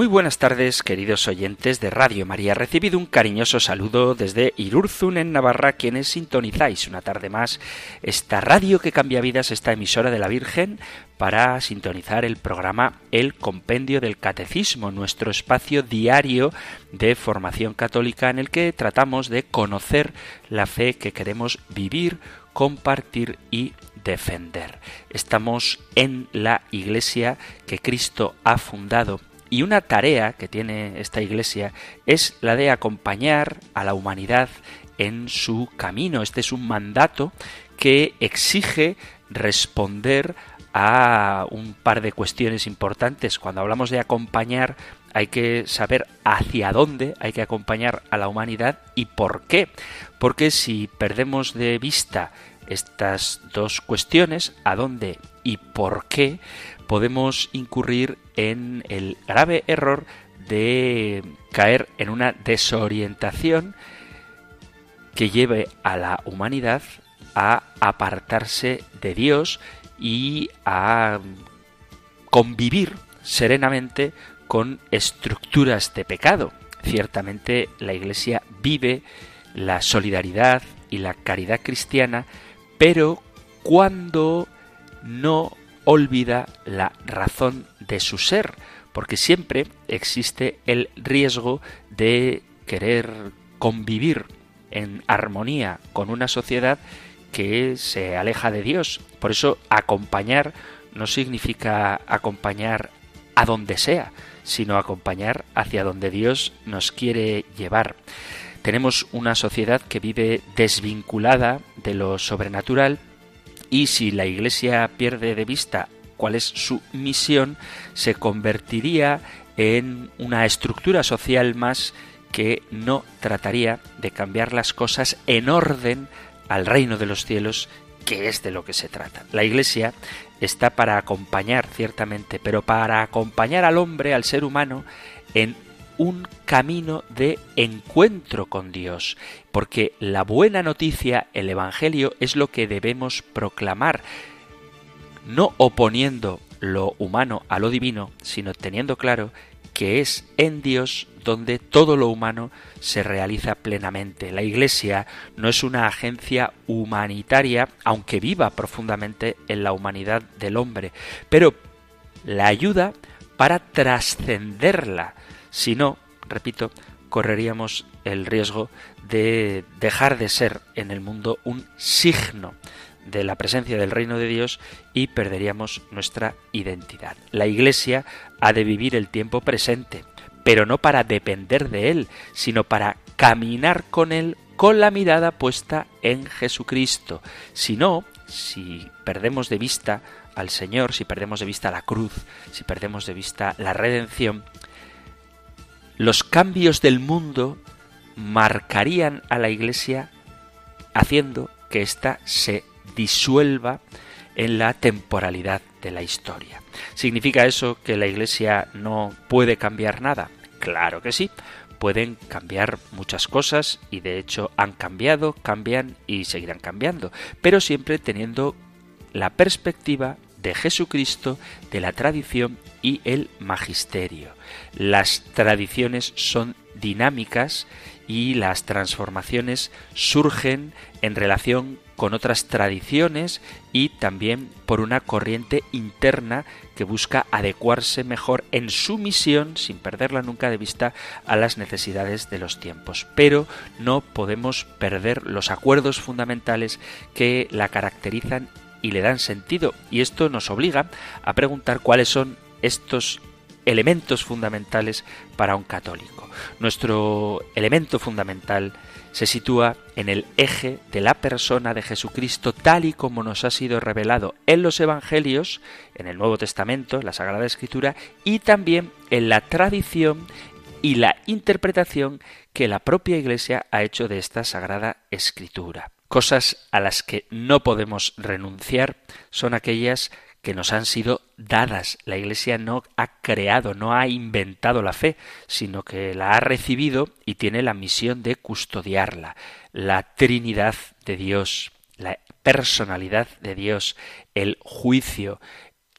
Muy buenas tardes, queridos oyentes de Radio María. Recibido un cariñoso saludo desde Irurzun, en Navarra, quienes sintonizáis una tarde más esta radio que cambia vidas, esta emisora de la Virgen, para sintonizar el programa El Compendio del Catecismo, nuestro espacio diario de formación católica en el que tratamos de conocer la fe que queremos vivir, compartir y defender. Estamos en la iglesia que Cristo ha fundado y una tarea que tiene esta Iglesia es la de acompañar a la humanidad en su camino. Este es un mandato que exige responder a un par de cuestiones importantes. Cuando hablamos de acompañar hay que saber hacia dónde hay que acompañar a la humanidad y por qué. Porque si perdemos de vista estas dos cuestiones, a dónde y por qué, podemos incurrir en el grave error de caer en una desorientación que lleve a la humanidad a apartarse de Dios y a convivir serenamente con estructuras de pecado. Ciertamente la Iglesia vive la solidaridad y la caridad cristiana, pero cuando no olvida la razón de su ser, porque siempre existe el riesgo de querer convivir en armonía con una sociedad que se aleja de Dios. Por eso acompañar no significa acompañar a donde sea, sino acompañar hacia donde Dios nos quiere llevar. Tenemos una sociedad que vive desvinculada de lo sobrenatural y si la Iglesia pierde de vista cuál es su misión, se convertiría en una estructura social más que no trataría de cambiar las cosas en orden al reino de los cielos, que es de lo que se trata. La Iglesia está para acompañar, ciertamente, pero para acompañar al hombre, al ser humano, en un camino de encuentro con Dios, porque la buena noticia, el Evangelio, es lo que debemos proclamar, no oponiendo lo humano a lo divino, sino teniendo claro que es en Dios donde todo lo humano se realiza plenamente. La Iglesia no es una agencia humanitaria, aunque viva profundamente en la humanidad del hombre, pero la ayuda para trascenderla, si no, repito, correríamos el riesgo de dejar de ser en el mundo un signo de la presencia del reino de Dios y perderíamos nuestra identidad. La Iglesia ha de vivir el tiempo presente, pero no para depender de Él, sino para caminar con Él con la mirada puesta en Jesucristo. Si no, si perdemos de vista al Señor, si perdemos de vista la cruz, si perdemos de vista la redención, los cambios del mundo marcarían a la Iglesia haciendo que ésta se disuelva en la temporalidad de la historia. ¿Significa eso que la Iglesia no puede cambiar nada? Claro que sí, pueden cambiar muchas cosas y de hecho han cambiado, cambian y seguirán cambiando, pero siempre teniendo la perspectiva de Jesucristo, de la tradición y el magisterio. Las tradiciones son dinámicas y las transformaciones surgen en relación con otras tradiciones y también por una corriente interna que busca adecuarse mejor en su misión, sin perderla nunca de vista, a las necesidades de los tiempos. Pero no podemos perder los acuerdos fundamentales que la caracterizan y le dan sentido. Y esto nos obliga a preguntar cuáles son estos elementos fundamentales para un católico. Nuestro elemento fundamental se sitúa en el eje de la persona de Jesucristo tal y como nos ha sido revelado en los Evangelios, en el Nuevo Testamento, en la Sagrada Escritura, y también en la tradición y la interpretación que la propia Iglesia ha hecho de esta Sagrada Escritura. Cosas a las que no podemos renunciar son aquellas que nos han sido dadas. La Iglesia no ha creado, no ha inventado la fe, sino que la ha recibido y tiene la misión de custodiarla. La Trinidad de Dios, la personalidad de Dios, el juicio,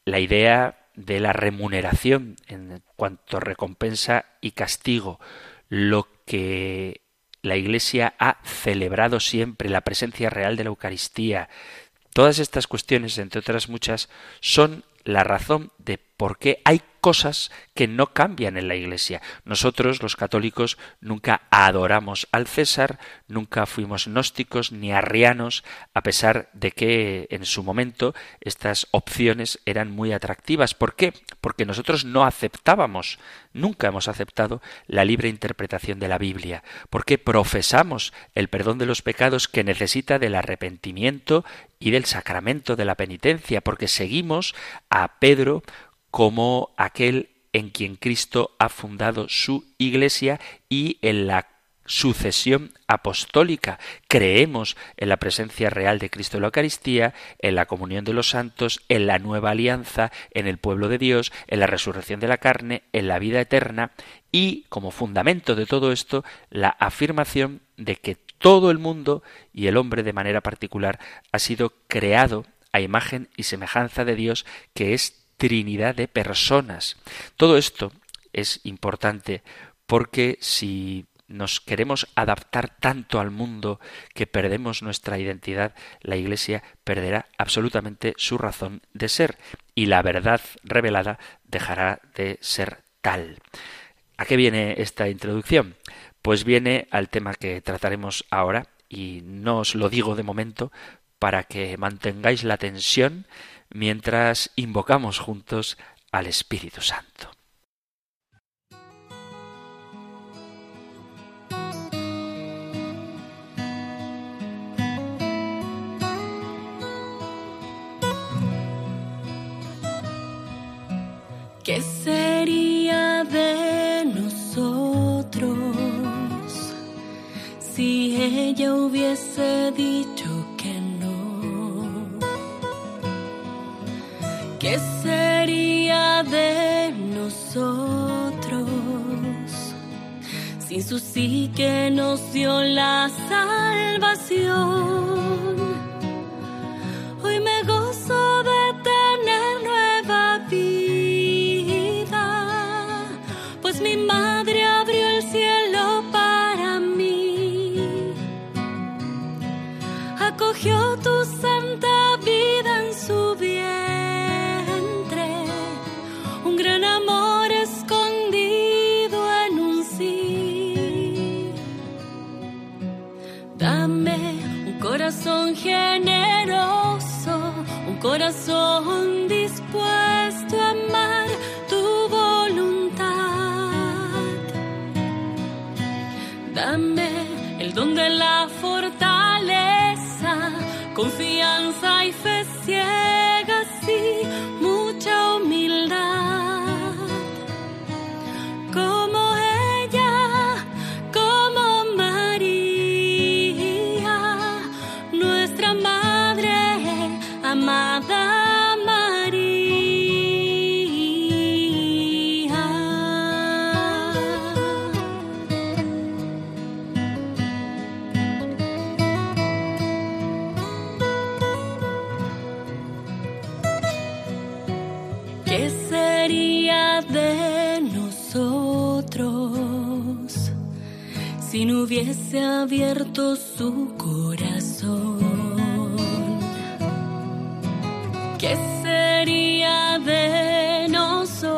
la idea de la remuneración en cuanto recompensa y castigo, lo que la Iglesia ha celebrado siempre, la presencia real de la Eucaristía. Todas estas cuestiones, entre otras muchas, son la razón de por qué hay cosas que no cambian en la Iglesia. Nosotros, los católicos, nunca adoramos al César, nunca fuimos gnósticos ni arrianos, a pesar de que en su momento estas opciones eran muy atractivas. ¿Por qué? Porque nosotros no aceptábamos, nunca hemos aceptado la libre interpretación de la Biblia, porque profesamos el perdón de los pecados que necesita del arrepentimiento y del sacramento de la penitencia, porque seguimos a Pedro como aquel en quien Cristo ha fundado su Iglesia y en la sucesión apostólica. Creemos en la presencia real de Cristo en la Eucaristía, en la comunión de los santos, en la nueva alianza, en el pueblo de Dios, en la resurrección de la carne, en la vida eterna y, como fundamento de todo esto, la afirmación de que todo el mundo y el hombre de manera particular ha sido creado a imagen y semejanza de Dios, que es trinidad de personas. Todo esto es importante porque si nos queremos adaptar tanto al mundo que perdemos nuestra identidad, la Iglesia perderá absolutamente su razón de ser y la verdad revelada dejará de ser tal. ¿A qué viene esta introducción? Pues viene al tema que trataremos ahora y no os lo digo de momento para que mantengáis la tensión mientras invocamos juntos al Espíritu Santo. ¿Qué sería de nosotros si ella hubiese dicho de nosotros sin su sí que nos dio la salvación? El don de la fortaleza, confianza hubiese abierto su corazón. ¿Qué sería de nosotros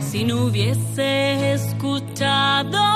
si no hubiese escuchado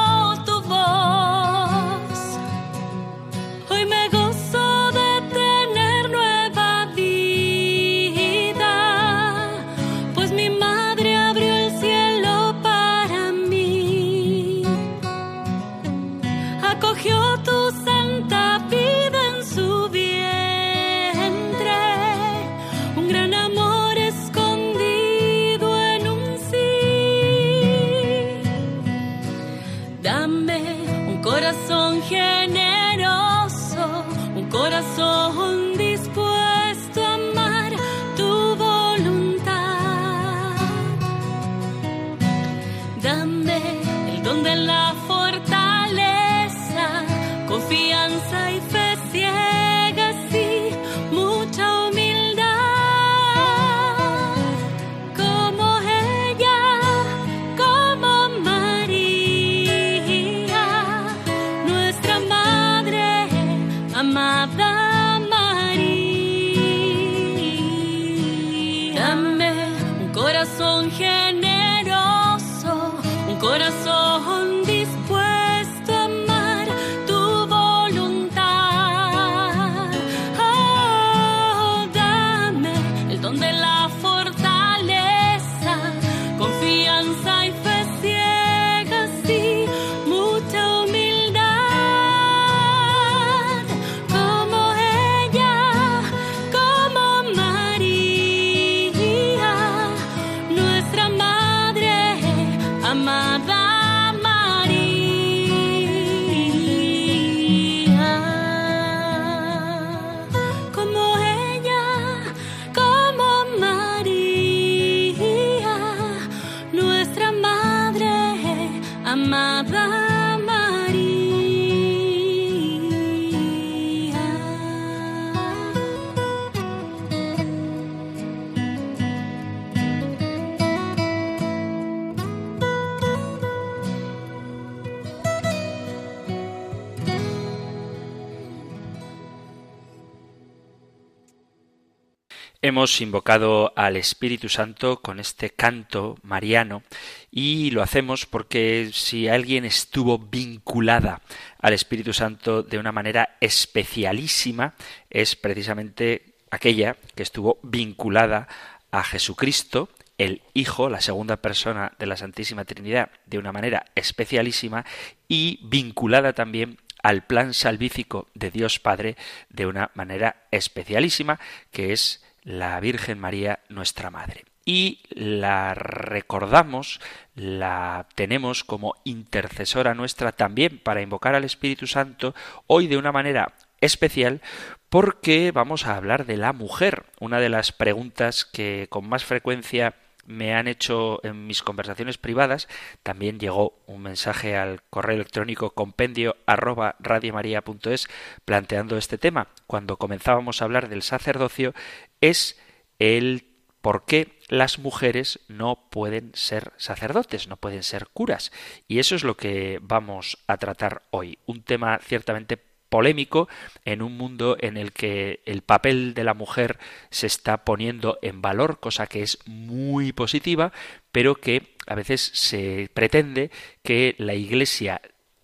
Hemos invocado al Espíritu Santo con este canto mariano y lo hacemos porque si alguien estuvo vinculada al Espíritu Santo de una manera especialísima es precisamente aquella que estuvo vinculada a Jesucristo, el Hijo, la segunda persona de la Santísima Trinidad, de una manera especialísima y vinculada también al plan salvífico de Dios Padre de una manera especialísima, que es la Virgen María, nuestra Madre. Y la recordamos, la tenemos como intercesora nuestra también para invocar al Espíritu Santo, hoy de una manera especial porque vamos a hablar de la mujer, una de las preguntas que con más frecuencia me han hecho en mis conversaciones privadas. También llegó un mensaje al correo electrónico compendio arroba radiomaria.es planteando este tema. Cuando comenzábamos a hablar del sacerdocio es el por qué las mujeres no pueden ser sacerdotes, no pueden ser curas. Y eso es lo que vamos a tratar hoy. Un tema ciertamente polémico en un mundo en el que el papel de la mujer se está poniendo en valor, cosa que es muy positiva, pero que a veces se pretende que la Iglesia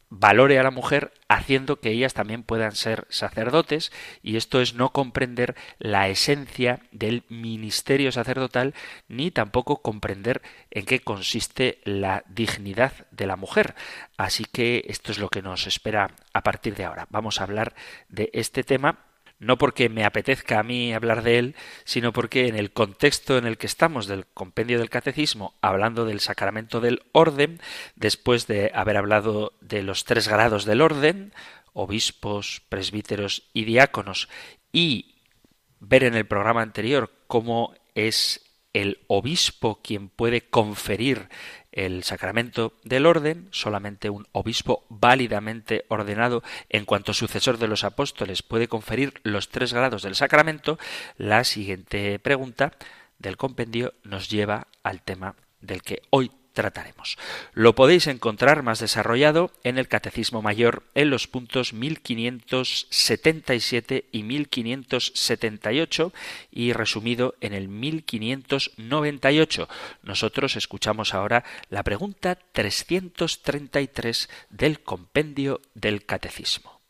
valore a la mujer haciendo que ellas también puedan ser sacerdotes y esto es no comprender la esencia del ministerio sacerdotal ni tampoco comprender en qué consiste la dignidad de la mujer. Así que esto es lo que nos espera a partir de ahora. Vamos a hablar de este tema no porque me apetezca a mí hablar de él, sino porque en el contexto en el que estamos del compendio del catecismo, hablando del sacramento del orden, después de haber hablado de los tres grados del orden, obispos, presbíteros y diáconos, y ver en el programa anterior cómo es el obispo quien puede conferir el sacramento del orden, solamente un obispo válidamente ordenado en cuanto sucesor de los apóstoles puede conferir los tres grados del sacramento, la siguiente pregunta del compendio nos lleva al tema del que hoy trataremos. Lo podéis encontrar más desarrollado en el Catecismo Mayor en los puntos 1577 y 1578 y resumido en el 1598. Nosotros escuchamos ahora la pregunta 333 del compendio del Catecismo.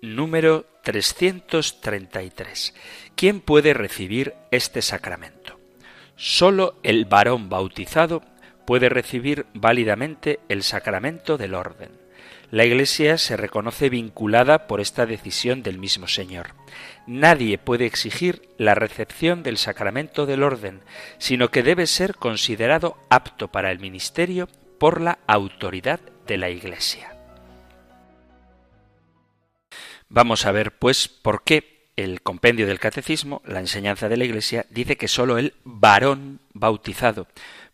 Número 333. ¿Quién puede recibir este sacramento? Solo el varón bautizado puede recibir válidamente el sacramento del orden. La Iglesia se reconoce vinculada por esta decisión del mismo Señor. Nadie puede exigir la recepción del sacramento del orden, sino que debe ser considerado apto para el ministerio por la autoridad de la Iglesia. Vamos a ver, pues, por qué el compendio del catecismo, la enseñanza de la Iglesia, dice que sólo el varón bautizado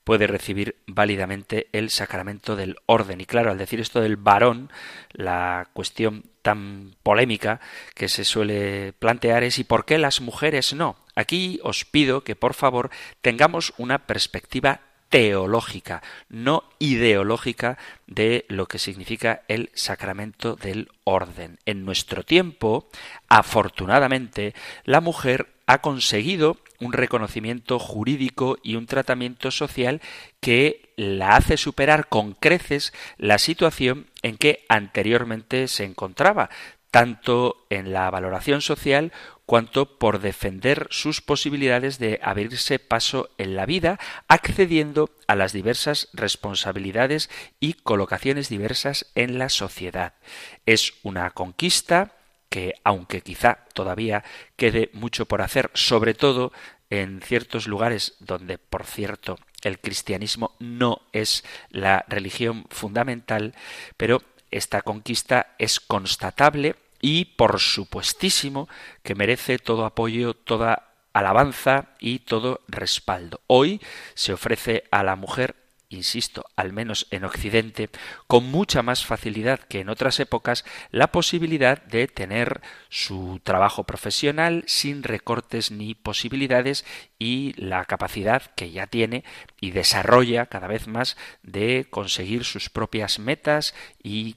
puede recibir válidamente el sacramento del orden. Y claro, al decir esto del varón, la cuestión tan polémica que se suele plantear es ¿y por qué las mujeres no? Aquí os pido que por favor tengamos una perspectiva teológica, no ideológica de lo que significa el sacramento del orden. En nuestro tiempo, afortunadamente, la mujer ha conseguido un reconocimiento jurídico y un tratamiento social que la hace superar con creces la situación en que anteriormente se encontraba, tanto en la valoración social cuanto por defender sus posibilidades de abrirse paso en la vida, accediendo a las diversas responsabilidades y colocaciones diversas en la sociedad. Es una conquista que, aunque quizá todavía quede mucho por hacer, sobre todo en ciertos lugares donde, por cierto, el cristianismo no es la religión fundamental, pero esta conquista es constatable y por supuestísimo que merece todo apoyo, toda alabanza y todo respaldo. Hoy se ofrece a la mujer insisto, al menos en Occidente, con mucha más facilidad que en otras épocas, la posibilidad de tener su trabajo profesional sin recortes ni posibilidades y la capacidad que ya tiene y desarrolla cada vez más de conseguir sus propias metas y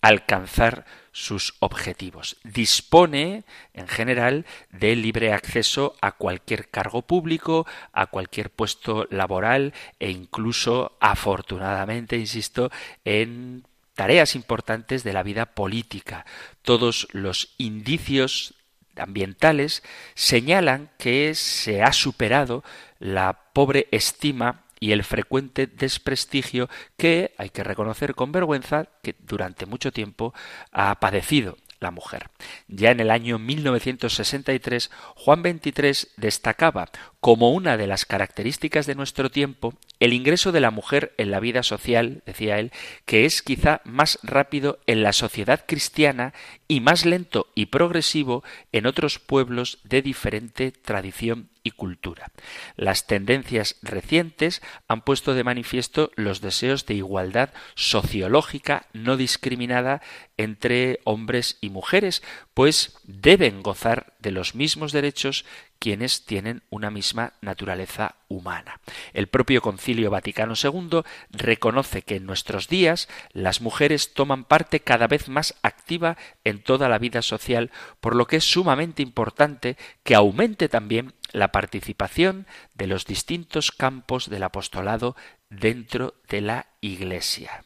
alcanzar sus objetivos. Dispone, en general, de libre acceso a cualquier cargo público, a cualquier puesto laboral e incluso, afortunadamente, insisto, en tareas importantes de la vida política. Todos los indicios ambientales señalan que se ha superado la pobre estima y el frecuente desprestigio que, hay que reconocer con vergüenza, que durante mucho tiempo ha padecido la mujer. Ya en el año 1963, Juan XXIII destacaba como una de las características de nuestro tiempo el ingreso de la mujer en la vida social, decía él, que es quizá más rápido en la sociedad cristiana y más lento y progresivo en otros pueblos de diferente tradición y cultura. Las tendencias recientes han puesto de manifiesto los deseos de igualdad sociológica no discriminada entre hombres y mujeres, pues deben gozar de los mismos derechos quienes tienen una misma naturaleza humana. El propio Concilio Vaticano II reconoce que en nuestros días las mujeres toman parte cada vez más activa en toda la vida social, por lo que es sumamente importante que aumente también la participación de los distintos campos del apostolado dentro de la Iglesia.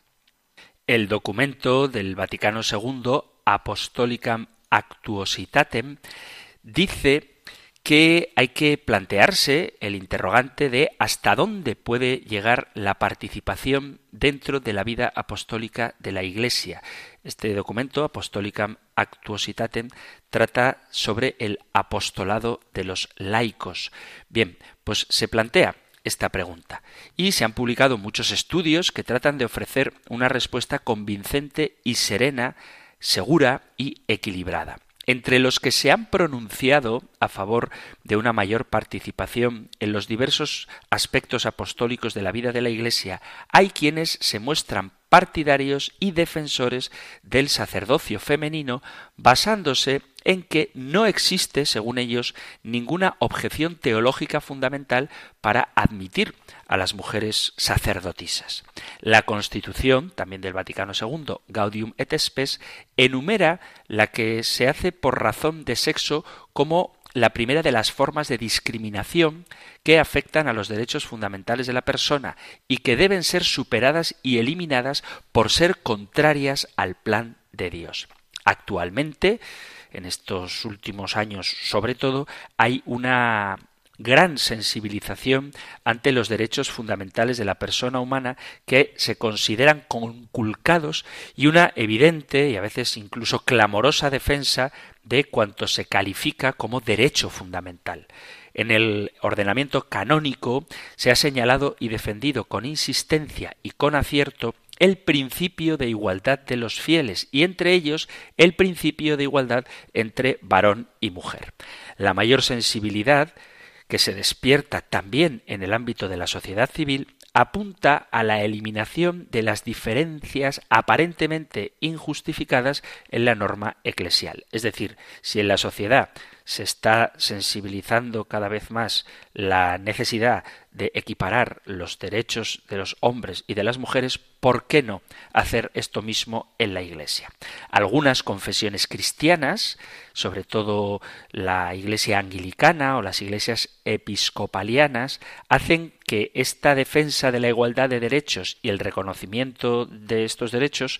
El documento del Vaticano II, Apostolicam Actuositatem, dice que hay que plantearse el interrogante de hasta dónde puede llegar la participación dentro de la vida apostólica de la Iglesia. Este documento, Apostolicam Actuositatem, trata sobre el apostolado de los laicos. Bien, pues se plantea esta pregunta. Y se han publicado muchos estudios que tratan de ofrecer una respuesta convincente y serena, segura y equilibrada. Entre los que se han pronunciado a favor de una mayor participación en los diversos aspectos apostólicos de la vida de la Iglesia, hay quienes se muestran partidarios y defensores del sacerdocio femenino basándose en que no existe, según ellos, ninguna objeción teológica fundamental para admitir a las mujeres sacerdotisas. La Constitución, también del Vaticano II, Gaudium et Spes, enumera la que se hace por razón de sexo como la primera de las formas de discriminación que afectan a los derechos fundamentales de la persona y que deben ser superadas y eliminadas por ser contrarias al plan de Dios. Actualmente, en estos últimos años sobre todo, hay una gran sensibilización ante los derechos fundamentales de la persona humana que se consideran conculcados y una evidente y a veces incluso clamorosa defensa de cuanto se califica como derecho fundamental. En el ordenamiento canónico se ha señalado y defendido con insistencia y con acierto el principio de igualdad de los fieles y entre ellos el principio de igualdad entre varón y mujer. La mayor sensibilidad que se despierta también en el ámbito de la sociedad civil apunta a la eliminación de las diferencias aparentemente injustificadas en la norma eclesial. Es decir, si en la sociedad se está sensibilizando cada vez más la necesidad de equiparar los derechos de los hombres y de las mujeres, ¿por qué no hacer esto mismo en la Iglesia? Algunas confesiones cristianas, sobre todo la Iglesia anglicana o las iglesias episcopalianas, hacen que esta defensa de la igualdad de derechos y el reconocimiento de estos derechos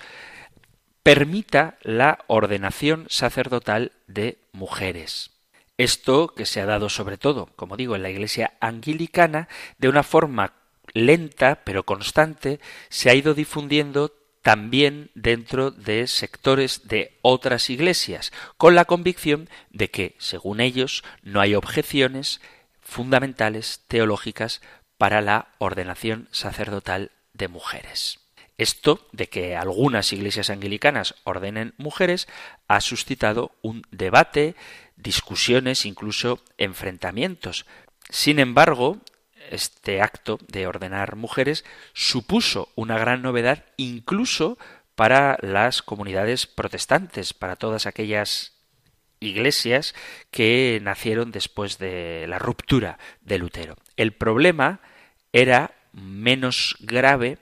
permita la ordenación sacerdotal de mujeres. Esto que se ha dado sobre todo, como digo, en la Iglesia anglicana, de una forma lenta pero constante, se ha ido difundiendo también dentro de sectores de otras iglesias, con la convicción de que, según ellos, no hay objeciones fundamentales teológicas para la ordenación sacerdotal de mujeres. Esto de que algunas iglesias anglicanas ordenen mujeres ha suscitado un debate, discusiones, incluso enfrentamientos. Sin embargo, este acto de ordenar mujeres supuso una gran novedad incluso para las comunidades protestantes, para todas aquellas iglesias que nacieron después de la ruptura de Lutero. El problema era menos grave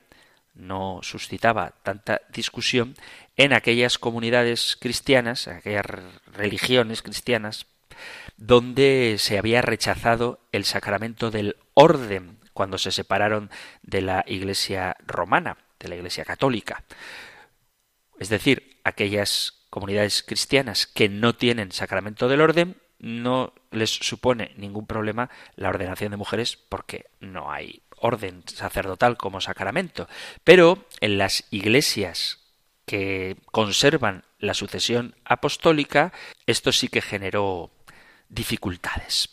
no suscitaba tanta discusión en aquellas comunidades cristianas, aquellas religiones cristianas, donde se había rechazado el sacramento del orden cuando se separaron de la Iglesia romana, de la Iglesia católica. Es decir, aquellas comunidades cristianas que no tienen sacramento del orden no les supone ningún problema la ordenación de mujeres porque no hay orden sacerdotal como sacramento, pero en las iglesias que conservan la sucesión apostólica, esto sí que generó dificultades.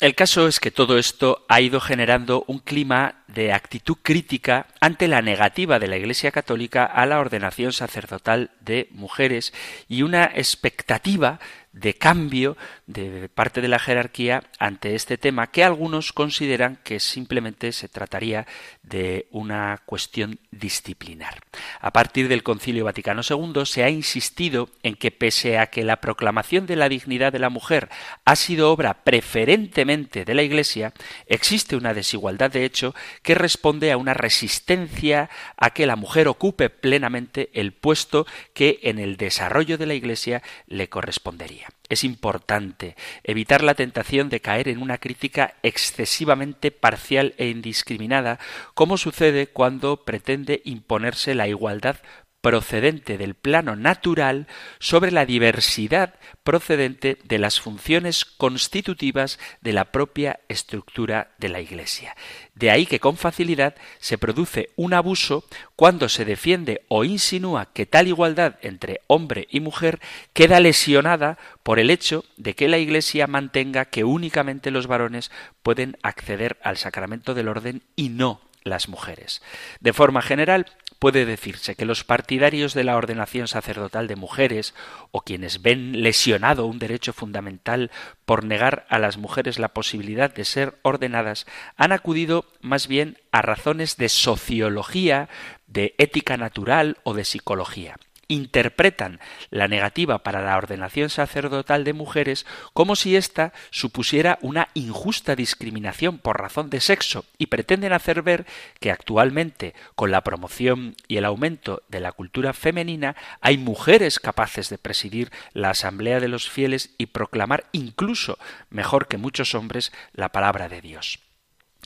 El caso es que todo esto ha ido generando un clima de actitud crítica ante la negativa de la Iglesia Católica a la ordenación sacerdotal de mujeres y una expectativa de cambio de parte de la jerarquía ante este tema que algunos consideran que simplemente se trataría de una cuestión disciplinar. A partir del Concilio Vaticano II se ha insistido en que pese a que la proclamación de la dignidad de la mujer ha sido obra preferentemente de la Iglesia, existe una desigualdad de hecho que responde a una resistencia a que la mujer ocupe plenamente el puesto que en el desarrollo de la Iglesia le correspondería. Es importante evitar la tentación de caer en una crítica excesivamente parcial e indiscriminada, como sucede cuando pretende imponerse la igualdad procedente del plano natural sobre la diversidad procedente de las funciones constitutivas de la propia estructura de la Iglesia. De ahí que con facilidad se produce un abuso cuando se defiende o insinúa que tal igualdad entre hombre y mujer queda lesionada por el hecho de que la Iglesia mantenga que únicamente los varones pueden acceder al sacramento del orden y no las mujeres. De forma general, puede decirse que los partidarios de la ordenación sacerdotal de mujeres o quienes ven lesionado un derecho fundamental por negar a las mujeres la posibilidad de ser ordenadas han acudido más bien a razones de sociología, de ética natural o de psicología interpretan la negativa para la ordenación sacerdotal de mujeres como si ésta supusiera una injusta discriminación por razón de sexo y pretenden hacer ver que actualmente, con la promoción y el aumento de la cultura femenina, hay mujeres capaces de presidir la Asamblea de los Fieles y proclamar incluso mejor que muchos hombres la palabra de Dios.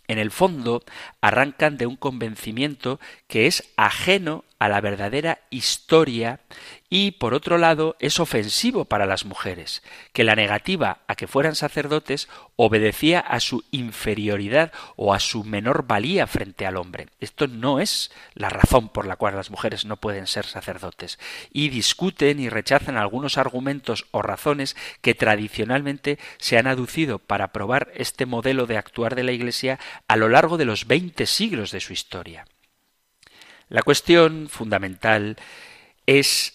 En el fondo arrancan de un convencimiento que es ajeno a la verdadera historia y, por otro lado, es ofensivo para las mujeres, que la negativa a que fueran sacerdotes obedecía a su inferioridad o a su menor valía frente al hombre. Esto no es la razón por la cual las mujeres no pueden ser sacerdotes, y discuten y rechazan algunos argumentos o razones que tradicionalmente se han aducido para probar este modelo de actuar de la Iglesia a lo largo de los veinte siglos de su historia. La cuestión fundamental es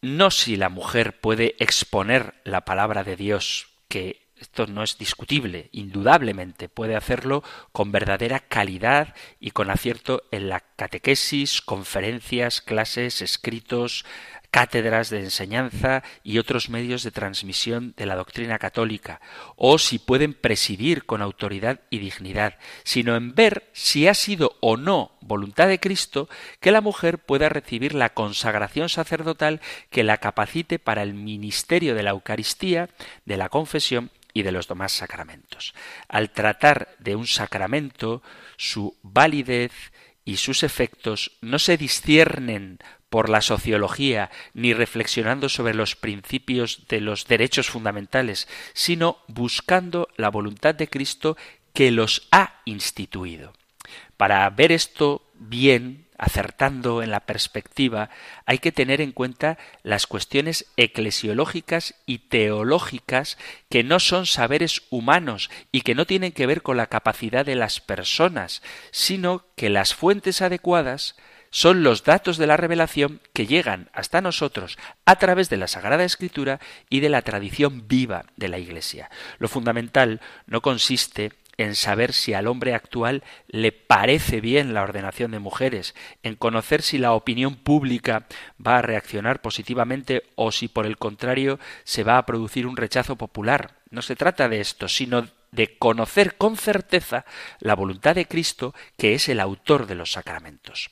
no si la mujer puede exponer la palabra de Dios, que esto no es discutible, indudablemente puede hacerlo con verdadera calidad y con acierto en la catequesis, conferencias, clases, escritos, cátedras de enseñanza y otros medios de transmisión de la doctrina católica, o si pueden presidir con autoridad y dignidad, sino en ver si ha sido o no voluntad de Cristo que la mujer pueda recibir la consagración sacerdotal que la capacite para el ministerio de la Eucaristía, de la confesión y de los demás sacramentos. Al tratar de un sacramento, su validez y sus efectos no se disciernen por la sociología ni reflexionando sobre los principios de los derechos fundamentales, sino buscando la voluntad de Cristo que los ha instituido. Para ver esto bien, acertando en la perspectiva, hay que tener en cuenta las cuestiones eclesiológicas y teológicas que no son saberes humanos y que no tienen que ver con la capacidad de las personas, sino que las fuentes adecuadas son los datos de la revelación que llegan hasta nosotros a través de la Sagrada Escritura y de la tradición viva de la Iglesia. Lo fundamental no consiste en saber si al hombre actual le parece bien la ordenación de mujeres, en conocer si la opinión pública va a reaccionar positivamente o si por el contrario se va a producir un rechazo popular. No se trata de esto, sino de conocer con certeza la voluntad de Cristo, que es el autor de los sacramentos.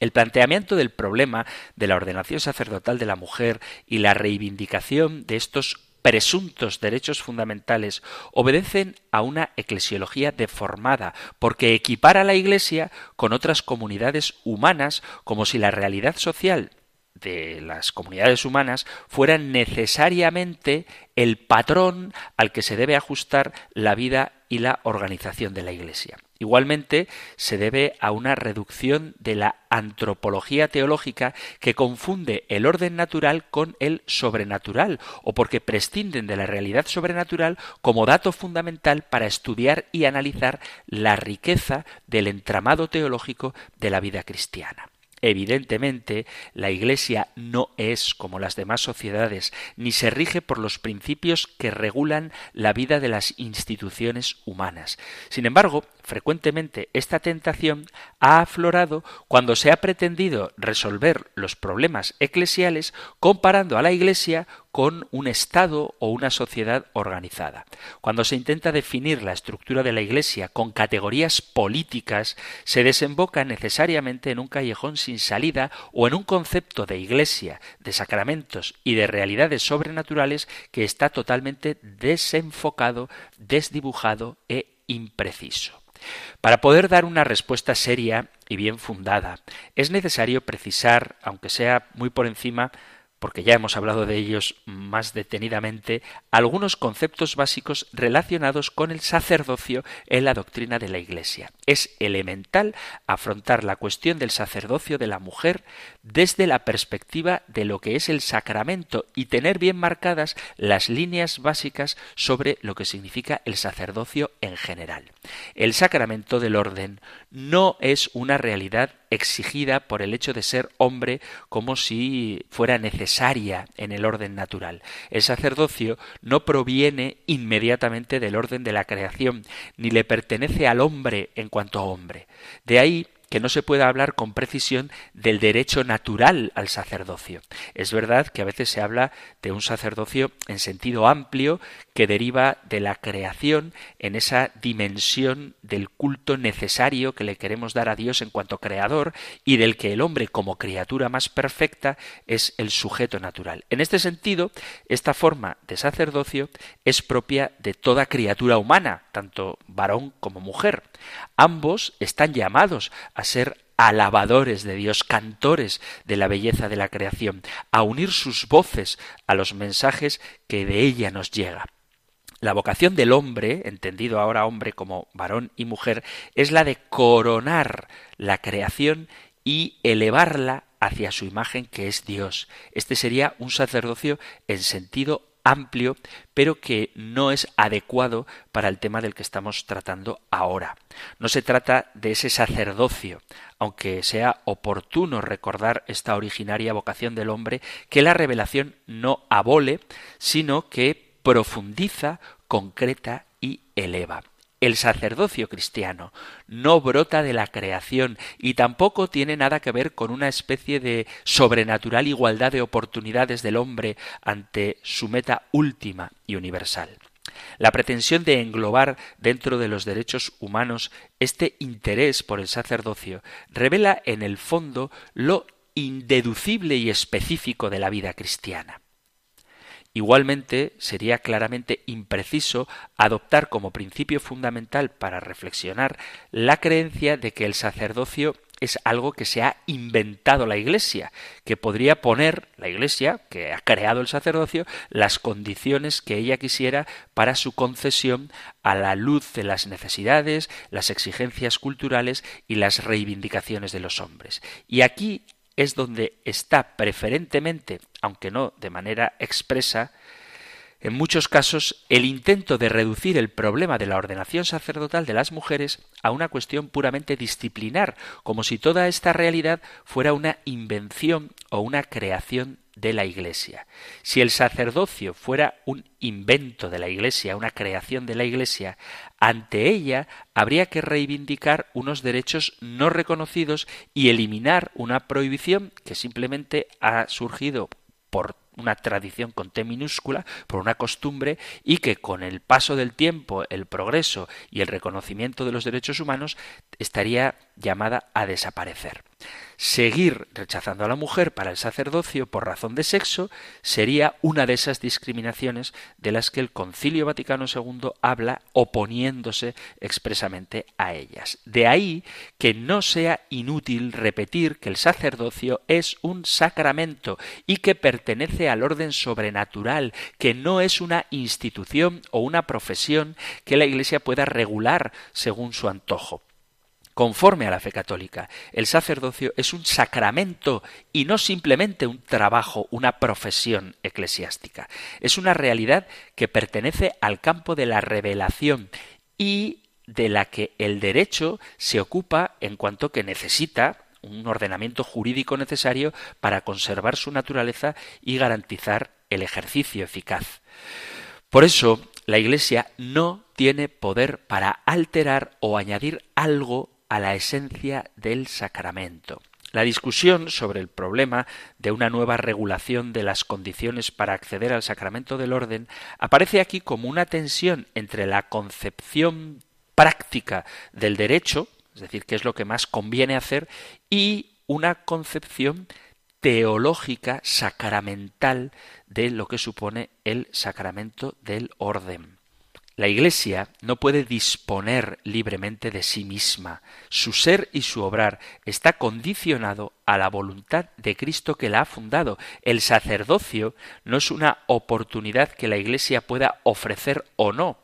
El planteamiento del problema de la ordenación sacerdotal de la mujer y la reivindicación de estos presuntos derechos fundamentales obedecen a una eclesiología deformada, porque equipara a la Iglesia con otras comunidades humanas como si la realidad social de las comunidades humanas fuera necesariamente el patrón al que se debe ajustar la vida y la organización de la Iglesia. Igualmente se debe a una reducción de la antropología teológica que confunde el orden natural con el sobrenatural o porque prescinden de la realidad sobrenatural como dato fundamental para estudiar y analizar la riqueza del entramado teológico de la vida cristiana. Evidentemente, la Iglesia no es como las demás sociedades, ni se rige por los principios que regulan la vida de las instituciones humanas. Sin embargo, frecuentemente esta tentación ha aflorado cuando se ha pretendido resolver los problemas eclesiales comparando a la Iglesia con un Estado o una sociedad organizada. Cuando se intenta definir la estructura de la Iglesia con categorías políticas, se desemboca necesariamente en un callejón sin salida o en un concepto de Iglesia, de sacramentos y de realidades sobrenaturales que está totalmente desenfocado, desdibujado e impreciso. Para poder dar una respuesta seria y bien fundada, es necesario precisar, aunque sea muy por encima, porque ya hemos hablado de ellos más detenidamente, algunos conceptos básicos relacionados con el sacerdocio en la doctrina de la Iglesia. Es elemental afrontar la cuestión del sacerdocio de la mujer desde la perspectiva de lo que es el sacramento y tener bien marcadas las líneas básicas sobre lo que significa el sacerdocio en general. El sacramento del orden no es una realidad exigida por el hecho de ser hombre como si fuera necesaria en el orden natural. El sacerdocio no proviene inmediatamente del orden de la creación, ni le pertenece al hombre en cuanto hombre. De ahí que no se pueda hablar con precisión del derecho natural al sacerdocio. Es verdad que a veces se habla de un sacerdocio en sentido amplio que deriva de la creación en esa dimensión del culto necesario que le queremos dar a Dios en cuanto creador y del que el hombre como criatura más perfecta es el sujeto natural. En este sentido, esta forma de sacerdocio es propia de toda criatura humana, tanto varón como mujer. Ambos están llamados a ser alabadores de Dios, cantores de la belleza de la creación, a unir sus voces a los mensajes que de ella nos llega. La vocación del hombre, entendido ahora hombre como varón y mujer, es la de coronar la creación y elevarla hacia su imagen que es Dios. Este sería un sacerdocio en sentido amplio, pero que no es adecuado para el tema del que estamos tratando ahora. No se trata de ese sacerdocio, aunque sea oportuno recordar esta originaria vocación del hombre, que la revelación no abole, sino que profundiza, concreta y eleva. El sacerdocio cristiano no brota de la creación y tampoco tiene nada que ver con una especie de sobrenatural igualdad de oportunidades del hombre ante su meta última y universal. La pretensión de englobar dentro de los derechos humanos este interés por el sacerdocio revela en el fondo lo indeducible y específico de la vida cristiana. Igualmente, sería claramente impreciso adoptar como principio fundamental para reflexionar la creencia de que el sacerdocio es algo que se ha inventado la Iglesia, que podría poner la Iglesia, que ha creado el sacerdocio, las condiciones que ella quisiera para su concesión a la luz de las necesidades, las exigencias culturales y las reivindicaciones de los hombres. Y aquí es donde está preferentemente, aunque no de manera expresa, en muchos casos, el intento de reducir el problema de la ordenación sacerdotal de las mujeres a una cuestión puramente disciplinar, como si toda esta realidad fuera una invención o una creación de la Iglesia. Si el sacerdocio fuera un invento de la Iglesia, una creación de la Iglesia, ante ella habría que reivindicar unos derechos no reconocidos y eliminar una prohibición que simplemente ha surgido por una tradición con T minúscula, por una costumbre, y que con el paso del tiempo, el progreso y el reconocimiento de los derechos humanos estaría llamada a desaparecer. Seguir rechazando a la mujer para el sacerdocio por razón de sexo sería una de esas discriminaciones de las que el Concilio Vaticano II habla oponiéndose expresamente a ellas. De ahí que no sea inútil repetir que el sacerdocio es un sacramento y que pertenece al orden sobrenatural, que no es una institución o una profesión que la Iglesia pueda regular según su antojo conforme a la fe católica. El sacerdocio es un sacramento y no simplemente un trabajo, una profesión eclesiástica. Es una realidad que pertenece al campo de la revelación y de la que el derecho se ocupa en cuanto que necesita un ordenamiento jurídico necesario para conservar su naturaleza y garantizar el ejercicio eficaz. Por eso, la Iglesia no tiene poder para alterar o añadir algo a la esencia del sacramento. La discusión sobre el problema de una nueva regulación de las condiciones para acceder al sacramento del orden aparece aquí como una tensión entre la concepción práctica del derecho, es decir, qué es lo que más conviene hacer, y una concepción teológica sacramental de lo que supone el sacramento del orden. La Iglesia no puede disponer libremente de sí misma. Su ser y su obrar está condicionado a la voluntad de Cristo que la ha fundado. El sacerdocio no es una oportunidad que la Iglesia pueda ofrecer o no.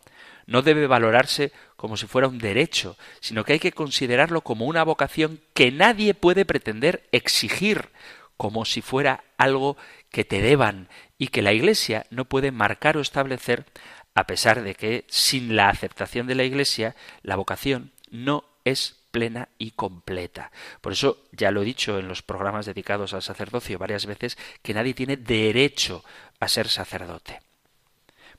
No debe valorarse como si fuera un derecho, sino que hay que considerarlo como una vocación que nadie puede pretender exigir, como si fuera algo que te deban y que la Iglesia no puede marcar o establecer a pesar de que sin la aceptación de la Iglesia la vocación no es plena y completa. Por eso ya lo he dicho en los programas dedicados al sacerdocio varias veces que nadie tiene derecho a ser sacerdote.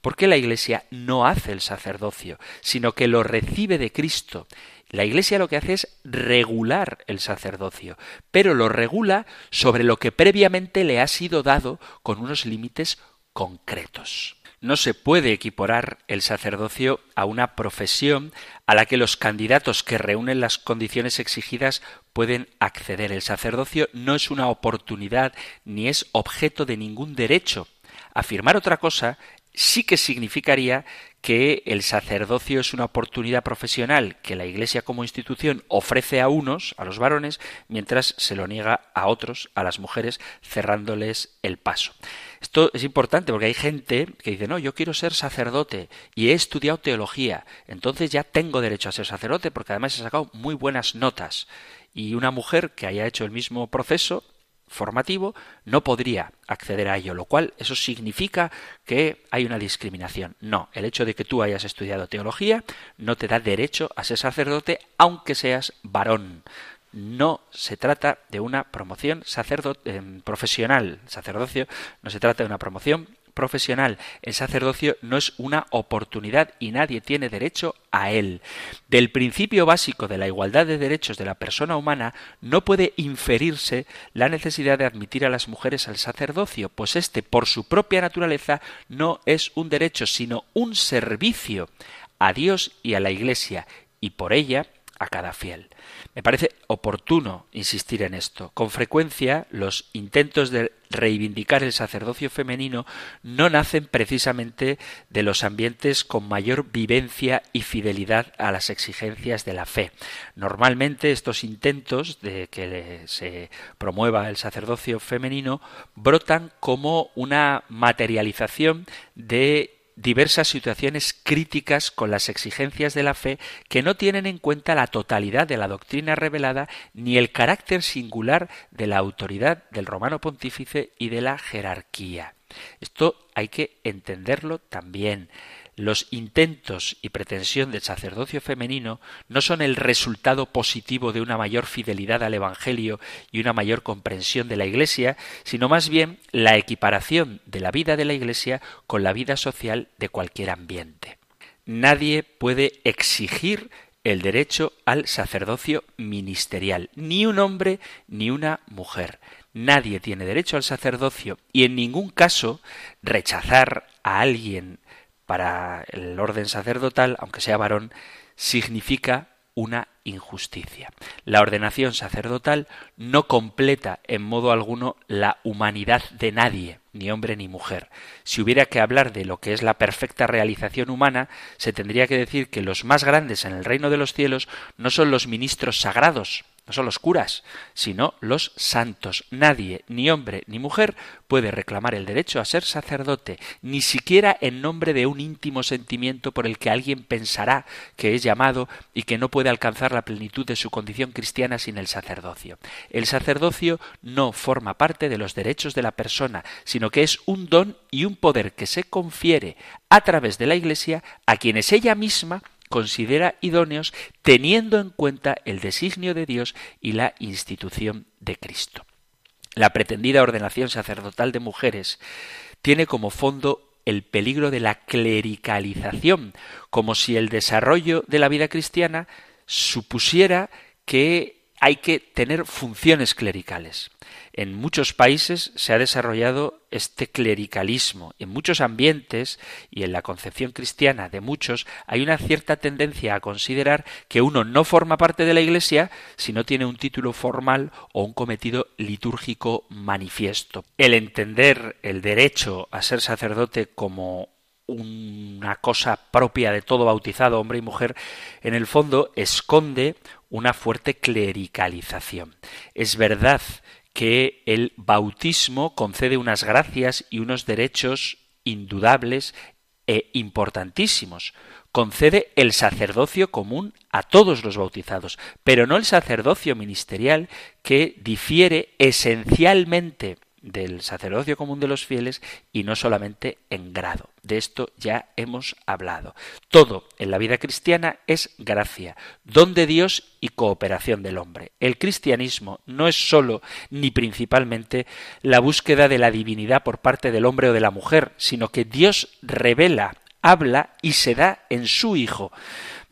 ¿Por qué la Iglesia no hace el sacerdocio, sino que lo recibe de Cristo? La Iglesia lo que hace es regular el sacerdocio, pero lo regula sobre lo que previamente le ha sido dado con unos límites concretos no se puede equiporar el sacerdocio a una profesión a la que los candidatos que reúnen las condiciones exigidas pueden acceder. El sacerdocio no es una oportunidad ni es objeto de ningún derecho. Afirmar otra cosa sí que significaría que el sacerdocio es una oportunidad profesional que la Iglesia como institución ofrece a unos, a los varones, mientras se lo niega a otros, a las mujeres, cerrándoles el paso. Esto es importante porque hay gente que dice, no, yo quiero ser sacerdote y he estudiado teología, entonces ya tengo derecho a ser sacerdote porque además he sacado muy buenas notas. Y una mujer que haya hecho el mismo proceso formativo no podría acceder a ello, lo cual eso significa que hay una discriminación. No, el hecho de que tú hayas estudiado teología no te da derecho a ser sacerdote aunque seas varón no se trata de una promoción sacerdote, em, profesional, sacerdocio, no se trata de una promoción profesional. El sacerdocio no es una oportunidad y nadie tiene derecho a él. Del principio básico de la igualdad de derechos de la persona humana no puede inferirse la necesidad de admitir a las mujeres al sacerdocio, pues éste, por su propia naturaleza, no es un derecho, sino un servicio a Dios y a la Iglesia, y por ella a cada fiel. Me parece oportuno insistir en esto. Con frecuencia los intentos de reivindicar el sacerdocio femenino no nacen precisamente de los ambientes con mayor vivencia y fidelidad a las exigencias de la fe. Normalmente estos intentos de que se promueva el sacerdocio femenino brotan como una materialización de diversas situaciones críticas con las exigencias de la fe que no tienen en cuenta la totalidad de la doctrina revelada ni el carácter singular de la autoridad del romano pontífice y de la jerarquía. Esto hay que entenderlo también los intentos y pretensión del sacerdocio femenino no son el resultado positivo de una mayor fidelidad al Evangelio y una mayor comprensión de la Iglesia, sino más bien la equiparación de la vida de la Iglesia con la vida social de cualquier ambiente. Nadie puede exigir el derecho al sacerdocio ministerial, ni un hombre ni una mujer. Nadie tiene derecho al sacerdocio y en ningún caso rechazar a alguien para el orden sacerdotal, aunque sea varón, significa una injusticia. La ordenación sacerdotal no completa en modo alguno la humanidad de nadie, ni hombre ni mujer. Si hubiera que hablar de lo que es la perfecta realización humana, se tendría que decir que los más grandes en el reino de los cielos no son los ministros sagrados, no son los curas, sino los santos. Nadie, ni hombre ni mujer, puede reclamar el derecho a ser sacerdote, ni siquiera en nombre de un íntimo sentimiento por el que alguien pensará que es llamado y que no puede alcanzar la plenitud de su condición cristiana sin el sacerdocio. El sacerdocio no forma parte de los derechos de la persona, sino que es un don y un poder que se confiere a través de la Iglesia a quienes ella misma considera idóneos teniendo en cuenta el designio de Dios y la institución de Cristo. La pretendida ordenación sacerdotal de mujeres tiene como fondo el peligro de la clericalización, como si el desarrollo de la vida cristiana supusiera que hay que tener funciones clericales. En muchos países se ha desarrollado este clericalismo. En muchos ambientes y en la concepción cristiana de muchos hay una cierta tendencia a considerar que uno no forma parte de la Iglesia si no tiene un título formal o un cometido litúrgico manifiesto. El entender el derecho a ser sacerdote como una cosa propia de todo bautizado, hombre y mujer, en el fondo esconde una fuerte clericalización. Es verdad que el bautismo concede unas gracias y unos derechos indudables e importantísimos. Concede el sacerdocio común a todos los bautizados, pero no el sacerdocio ministerial que difiere esencialmente del sacerdocio común de los fieles y no solamente en grado. De esto ya hemos hablado. Todo en la vida cristiana es gracia, don de Dios y cooperación del hombre. El cristianismo no es sólo ni principalmente la búsqueda de la divinidad por parte del hombre o de la mujer, sino que Dios revela, habla y se da en su Hijo.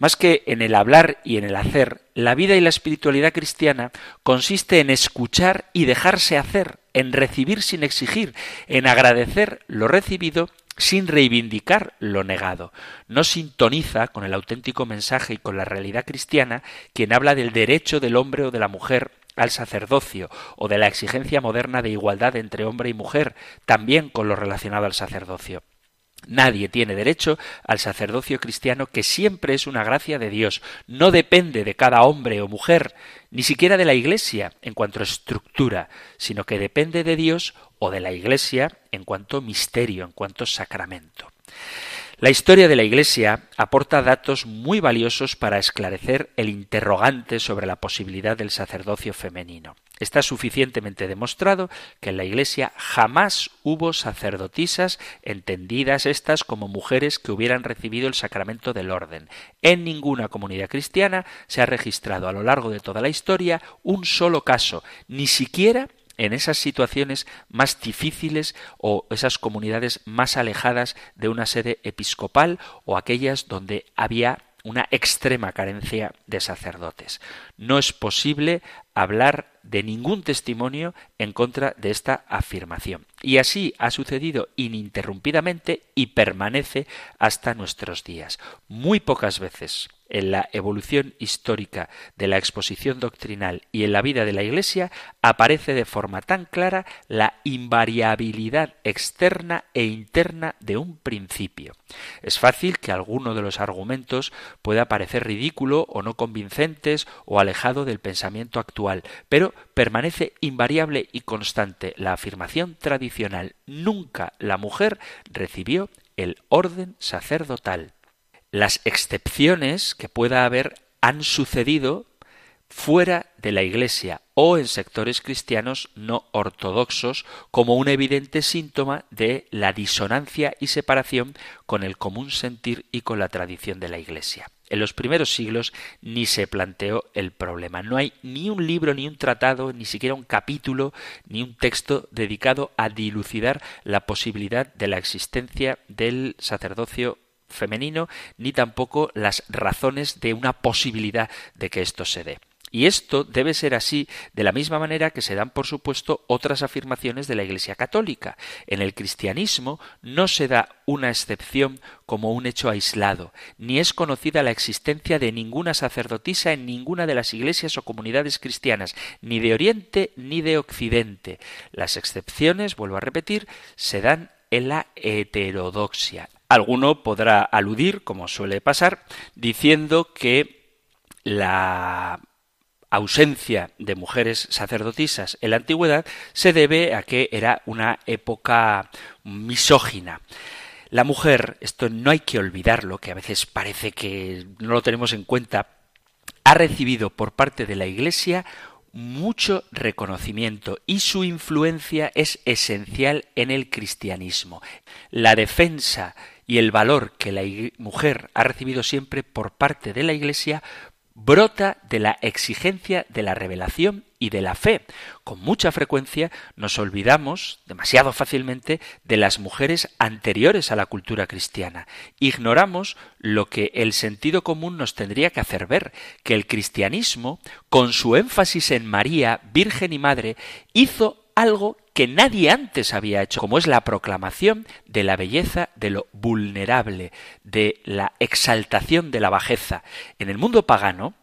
Más que en el hablar y en el hacer, la vida y la espiritualidad cristiana consiste en escuchar y dejarse hacer, en recibir sin exigir, en agradecer lo recibido sin reivindicar lo negado. No sintoniza con el auténtico mensaje y con la realidad cristiana quien habla del derecho del hombre o de la mujer al sacerdocio o de la exigencia moderna de igualdad entre hombre y mujer, también con lo relacionado al sacerdocio. Nadie tiene derecho al sacerdocio cristiano que siempre es una gracia de Dios. No depende de cada hombre o mujer, ni siquiera de la Iglesia en cuanto estructura, sino que depende de Dios o de la Iglesia en cuanto misterio, en cuanto sacramento. La historia de la Iglesia aporta datos muy valiosos para esclarecer el interrogante sobre la posibilidad del sacerdocio femenino. Está suficientemente demostrado que en la Iglesia jamás hubo sacerdotisas entendidas estas como mujeres que hubieran recibido el sacramento del orden. En ninguna comunidad cristiana se ha registrado a lo largo de toda la historia un solo caso, ni siquiera en esas situaciones más difíciles o esas comunidades más alejadas de una sede episcopal o aquellas donde había una extrema carencia de sacerdotes. No es posible hablar de ningún testimonio en contra de esta afirmación. Y así ha sucedido ininterrumpidamente y permanece hasta nuestros días. Muy pocas veces en la evolución histórica de la exposición doctrinal y en la vida de la Iglesia aparece de forma tan clara la invariabilidad externa e interna de un principio. Es fácil que alguno de los argumentos pueda parecer ridículo o no convincentes o alejado del pensamiento actual, pero permanece invariable y constante la afirmación tradicional nunca la mujer recibió el orden sacerdotal. Las excepciones que pueda haber han sucedido fuera de la Iglesia o en sectores cristianos no ortodoxos como un evidente síntoma de la disonancia y separación con el común sentir y con la tradición de la Iglesia. En los primeros siglos ni se planteó el problema. No hay ni un libro, ni un tratado, ni siquiera un capítulo, ni un texto dedicado a dilucidar la posibilidad de la existencia del sacerdocio femenino, ni tampoco las razones de una posibilidad de que esto se dé. Y esto debe ser así de la misma manera que se dan, por supuesto, otras afirmaciones de la Iglesia Católica. En el cristianismo no se da una excepción como un hecho aislado, ni es conocida la existencia de ninguna sacerdotisa en ninguna de las iglesias o comunidades cristianas, ni de Oriente ni de Occidente. Las excepciones, vuelvo a repetir, se dan en la heterodoxia. Alguno podrá aludir, como suele pasar, diciendo que la ausencia de mujeres sacerdotisas en la antigüedad se debe a que era una época misógina. La mujer, esto no hay que olvidarlo, que a veces parece que no lo tenemos en cuenta, ha recibido por parte de la Iglesia mucho reconocimiento y su influencia es esencial en el cristianismo. La defensa y el valor que la mujer ha recibido siempre por parte de la Iglesia brota de la exigencia de la revelación y de la fe. Con mucha frecuencia nos olvidamos demasiado fácilmente de las mujeres anteriores a la cultura cristiana. Ignoramos lo que el sentido común nos tendría que hacer ver, que el cristianismo, con su énfasis en María, Virgen y Madre, hizo algo que nadie antes había hecho, como es la proclamación de la belleza de lo vulnerable, de la exaltación de la bajeza. En el mundo pagano,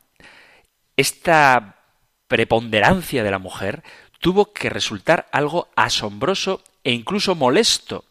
esta preponderancia de la mujer tuvo que resultar algo asombroso e incluso molesto,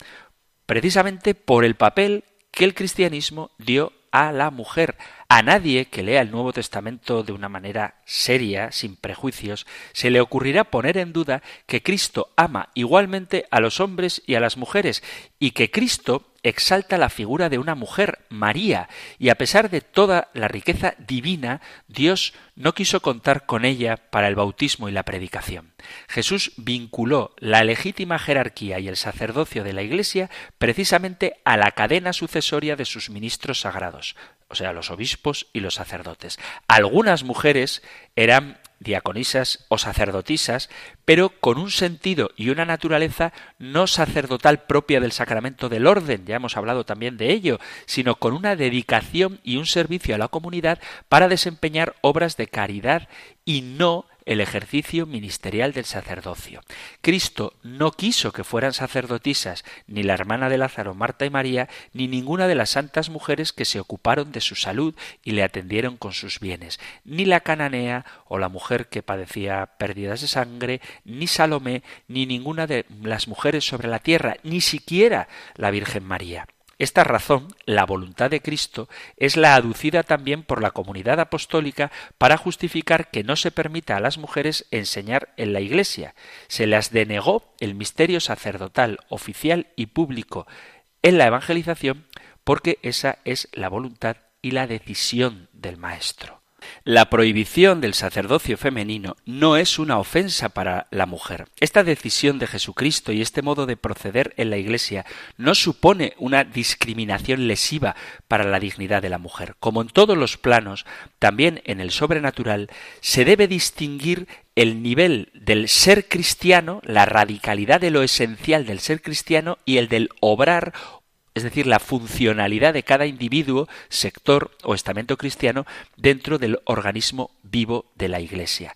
precisamente por el papel que el cristianismo dio a la mujer. A nadie que lea el Nuevo Testamento de una manera seria, sin prejuicios, se le ocurrirá poner en duda que Cristo ama igualmente a los hombres y a las mujeres, y que Cristo exalta la figura de una mujer, María, y a pesar de toda la riqueza divina, Dios no quiso contar con ella para el bautismo y la predicación. Jesús vinculó la legítima jerarquía y el sacerdocio de la Iglesia precisamente a la cadena sucesoria de sus ministros sagrados, o sea, los obispos y los sacerdotes. Algunas mujeres eran diaconisas o sacerdotisas, pero con un sentido y una naturaleza no sacerdotal propia del sacramento del orden, ya hemos hablado también de ello, sino con una dedicación y un servicio a la comunidad para desempeñar obras de caridad y no el ejercicio ministerial del sacerdocio. Cristo no quiso que fueran sacerdotisas ni la hermana de Lázaro, Marta y María, ni ninguna de las santas mujeres que se ocuparon de su salud y le atendieron con sus bienes, ni la cananea o la mujer que padecía pérdidas de sangre, ni Salomé, ni ninguna de las mujeres sobre la tierra, ni siquiera la Virgen María. Esta razón, la voluntad de Cristo, es la aducida también por la comunidad apostólica para justificar que no se permita a las mujeres enseñar en la Iglesia. Se las denegó el misterio sacerdotal, oficial y público en la evangelización porque esa es la voluntad y la decisión del Maestro. La prohibición del sacerdocio femenino no es una ofensa para la mujer. Esta decisión de Jesucristo y este modo de proceder en la Iglesia no supone una discriminación lesiva para la dignidad de la mujer. Como en todos los planos, también en el sobrenatural, se debe distinguir el nivel del ser cristiano, la radicalidad de lo esencial del ser cristiano y el del obrar es decir, la funcionalidad de cada individuo, sector o estamento cristiano dentro del organismo vivo de la Iglesia.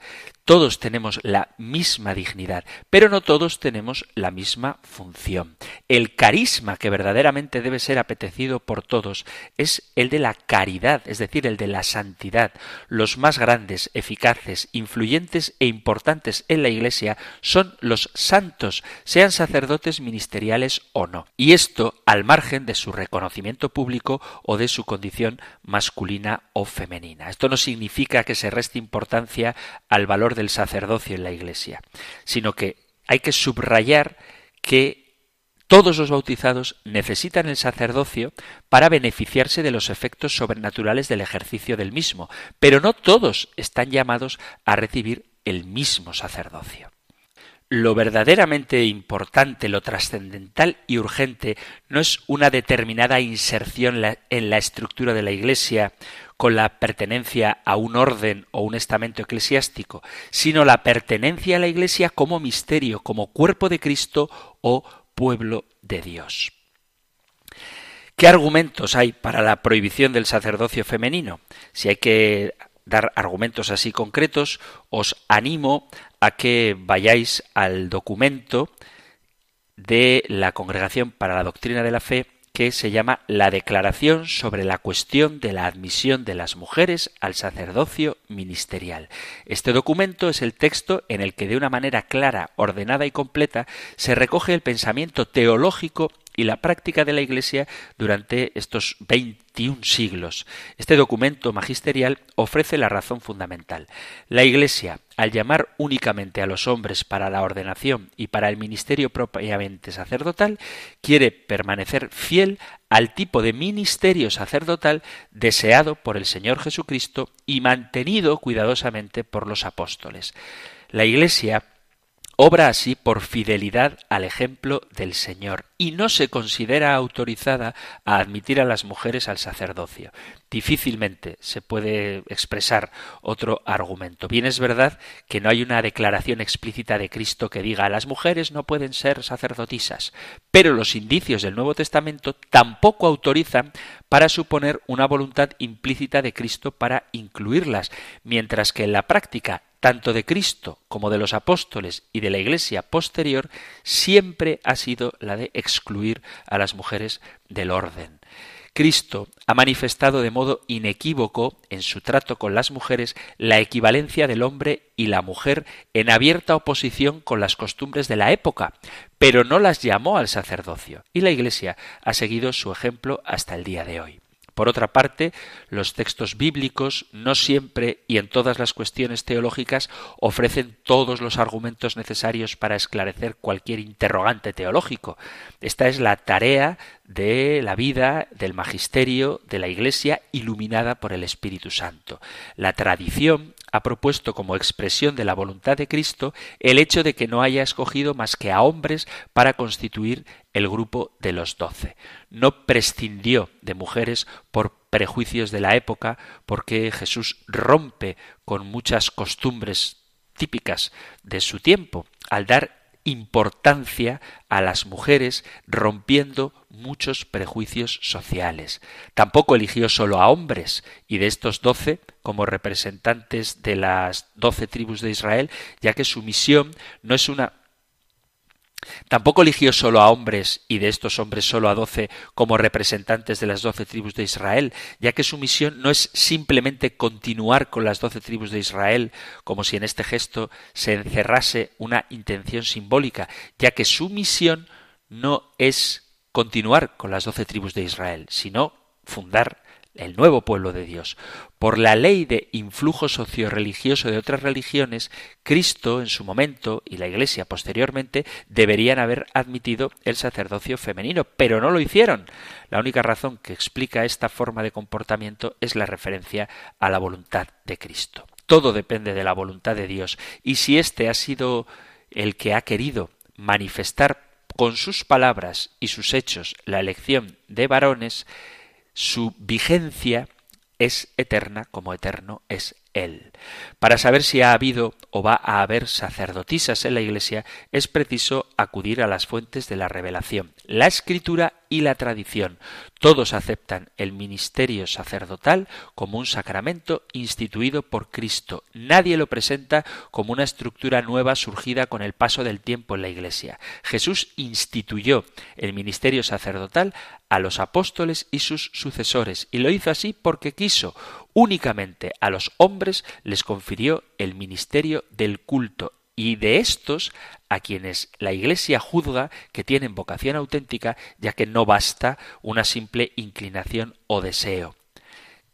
Todos tenemos la misma dignidad, pero no todos tenemos la misma función. El carisma que verdaderamente debe ser apetecido por todos es el de la caridad, es decir, el de la santidad. Los más grandes, eficaces, influyentes e importantes en la Iglesia son los santos, sean sacerdotes ministeriales o no. Y esto al margen de su reconocimiento público o de su condición masculina o femenina. Esto no significa que se reste importancia al valor del sacerdocio en la Iglesia, sino que hay que subrayar que todos los bautizados necesitan el sacerdocio para beneficiarse de los efectos sobrenaturales del ejercicio del mismo, pero no todos están llamados a recibir el mismo sacerdocio. Lo verdaderamente importante, lo trascendental y urgente no es una determinada inserción en la estructura de la Iglesia con la pertenencia a un orden o un estamento eclesiástico, sino la pertenencia a la Iglesia como misterio, como cuerpo de Cristo o pueblo de Dios. ¿Qué argumentos hay para la prohibición del sacerdocio femenino? Si hay que dar argumentos así concretos, os animo a que vayáis al documento de la Congregación para la Doctrina de la Fe que se llama la Declaración sobre la cuestión de la admisión de las mujeres al sacerdocio ministerial. Este documento es el texto en el que de una manera clara, ordenada y completa se recoge el pensamiento teológico y la práctica de la Iglesia durante estos 21 siglos. Este documento magisterial ofrece la razón fundamental. La Iglesia, al llamar únicamente a los hombres para la ordenación y para el ministerio propiamente sacerdotal, quiere permanecer fiel al tipo de ministerio sacerdotal deseado por el Señor Jesucristo y mantenido cuidadosamente por los apóstoles. La Iglesia Obra así por fidelidad al ejemplo del Señor y no se considera autorizada a admitir a las mujeres al sacerdocio. Difícilmente se puede expresar otro argumento. Bien es verdad que no hay una declaración explícita de Cristo que diga las mujeres no pueden ser sacerdotisas, pero los indicios del Nuevo Testamento tampoco autorizan para suponer una voluntad implícita de Cristo para incluirlas, mientras que en la práctica tanto de Cristo como de los apóstoles y de la Iglesia posterior, siempre ha sido la de excluir a las mujeres del orden. Cristo ha manifestado de modo inequívoco en su trato con las mujeres la equivalencia del hombre y la mujer en abierta oposición con las costumbres de la época, pero no las llamó al sacerdocio, y la Iglesia ha seguido su ejemplo hasta el día de hoy. Por otra parte, los textos bíblicos no siempre y en todas las cuestiones teológicas ofrecen todos los argumentos necesarios para esclarecer cualquier interrogante teológico. Esta es la tarea de la vida del magisterio de la Iglesia iluminada por el Espíritu Santo. La tradición ha propuesto como expresión de la voluntad de Cristo el hecho de que no haya escogido más que a hombres para constituir el grupo de los doce. No prescindió de mujeres por prejuicios de la época, porque Jesús rompe con muchas costumbres típicas de su tiempo al dar importancia a las mujeres rompiendo muchos prejuicios sociales. Tampoco eligió solo a hombres y de estos doce como representantes de las doce tribus de Israel, ya que su misión no es una Tampoco eligió solo a hombres, y de estos hombres solo a doce, como representantes de las doce tribus de Israel, ya que su misión no es simplemente continuar con las doce tribus de Israel, como si en este gesto se encerrase una intención simbólica, ya que su misión no es continuar con las doce tribus de Israel, sino fundar el nuevo pueblo de Dios. Por la ley de influjo socio-religioso de otras religiones, Cristo en su momento y la Iglesia posteriormente deberían haber admitido el sacerdocio femenino, pero no lo hicieron. La única razón que explica esta forma de comportamiento es la referencia a la voluntad de Cristo. Todo depende de la voluntad de Dios y si éste ha sido el que ha querido manifestar con sus palabras y sus hechos la elección de varones, su vigencia es eterna como eterno es Él. Para saber si ha habido o va a haber sacerdotisas en la Iglesia es preciso acudir a las fuentes de la revelación, la escritura y la tradición. Todos aceptan el ministerio sacerdotal como un sacramento instituido por Cristo. Nadie lo presenta como una estructura nueva surgida con el paso del tiempo en la Iglesia. Jesús instituyó el ministerio sacerdotal a los apóstoles y sus sucesores, y lo hizo así porque quiso. Únicamente a los hombres les confirió el ministerio del culto, y de estos a quienes la Iglesia juzga que tienen vocación auténtica, ya que no basta una simple inclinación o deseo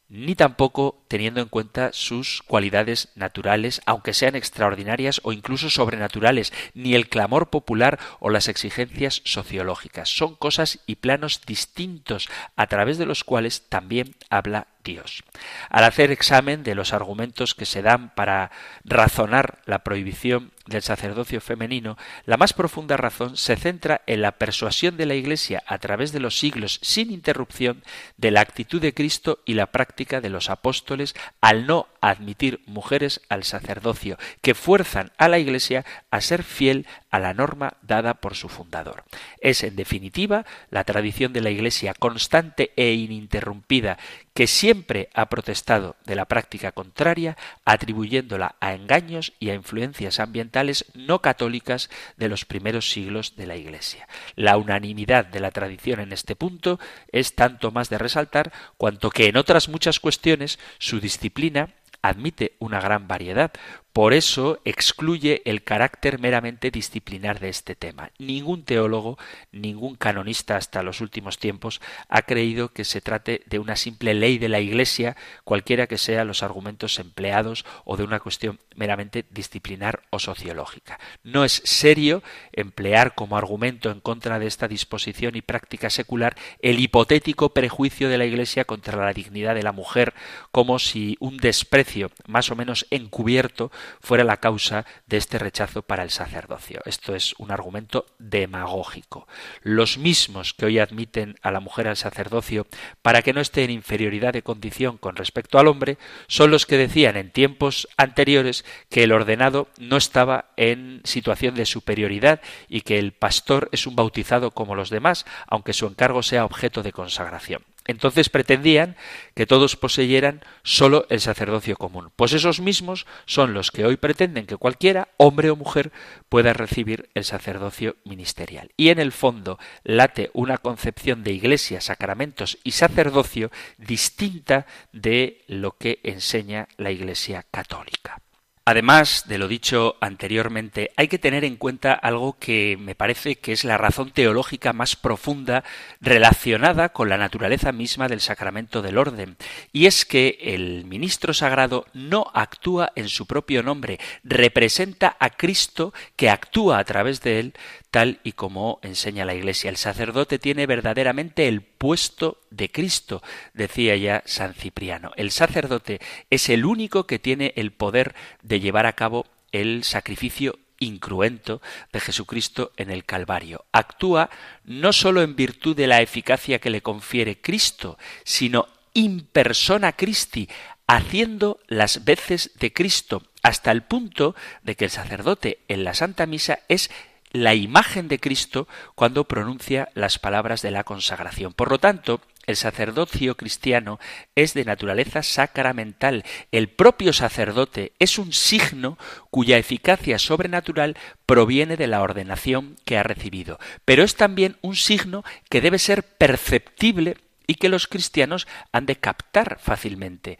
ni tampoco teniendo en cuenta sus cualidades naturales, aunque sean extraordinarias o incluso sobrenaturales, ni el clamor popular o las exigencias sociológicas. Son cosas y planos distintos a través de los cuales también habla Dios. Al hacer examen de los argumentos que se dan para razonar la prohibición del sacerdocio femenino, la más profunda razón se centra en la persuasión de la Iglesia a través de los siglos sin interrupción de la actitud de Cristo y la práctica de los apóstoles al no admitir mujeres al sacerdocio, que fuerzan a la Iglesia a ser fiel a la norma dada por su fundador. Es, en definitiva, la tradición de la Iglesia constante e ininterrumpida que siempre ha protestado de la práctica contraria, atribuyéndola a engaños y a influencias ambientales no católicas de los primeros siglos de la Iglesia. La unanimidad de la tradición en este punto es tanto más de resaltar cuanto que en otras muchas cuestiones su disciplina admite una gran variedad, por eso excluye el carácter meramente disciplinar de este tema. Ningún teólogo, ningún canonista hasta los últimos tiempos ha creído que se trate de una simple ley de la Iglesia, cualquiera que sean los argumentos empleados, o de una cuestión meramente disciplinar o sociológica. No es serio emplear como argumento en contra de esta disposición y práctica secular el hipotético prejuicio de la Iglesia contra la dignidad de la mujer, como si un desprecio más o menos encubierto fuera la causa de este rechazo para el sacerdocio. Esto es un argumento demagógico. Los mismos que hoy admiten a la mujer al sacerdocio para que no esté en inferioridad de condición con respecto al hombre son los que decían en tiempos anteriores que el ordenado no estaba en situación de superioridad y que el pastor es un bautizado como los demás, aunque su encargo sea objeto de consagración. Entonces pretendían que todos poseyeran solo el sacerdocio común. Pues esos mismos son los que hoy pretenden que cualquiera, hombre o mujer, pueda recibir el sacerdocio ministerial. Y en el fondo late una concepción de iglesia, sacramentos y sacerdocio distinta de lo que enseña la iglesia católica. Además de lo dicho anteriormente, hay que tener en cuenta algo que me parece que es la razón teológica más profunda relacionada con la naturaleza misma del sacramento del orden, y es que el ministro sagrado no actúa en su propio nombre, representa a Cristo que actúa a través de él, tal y como enseña la Iglesia. El sacerdote tiene verdaderamente el puesto de Cristo, decía ya San Cipriano. El sacerdote es el único que tiene el poder de llevar a cabo el sacrificio incruento de Jesucristo en el Calvario. Actúa no sólo en virtud de la eficacia que le confiere Cristo, sino in persona Christi, haciendo las veces de Cristo, hasta el punto de que el sacerdote en la Santa Misa es la imagen de Cristo cuando pronuncia las palabras de la consagración. Por lo tanto, el sacerdocio cristiano es de naturaleza sacramental. El propio sacerdote es un signo cuya eficacia sobrenatural proviene de la ordenación que ha recibido. Pero es también un signo que debe ser perceptible y que los cristianos han de captar fácilmente.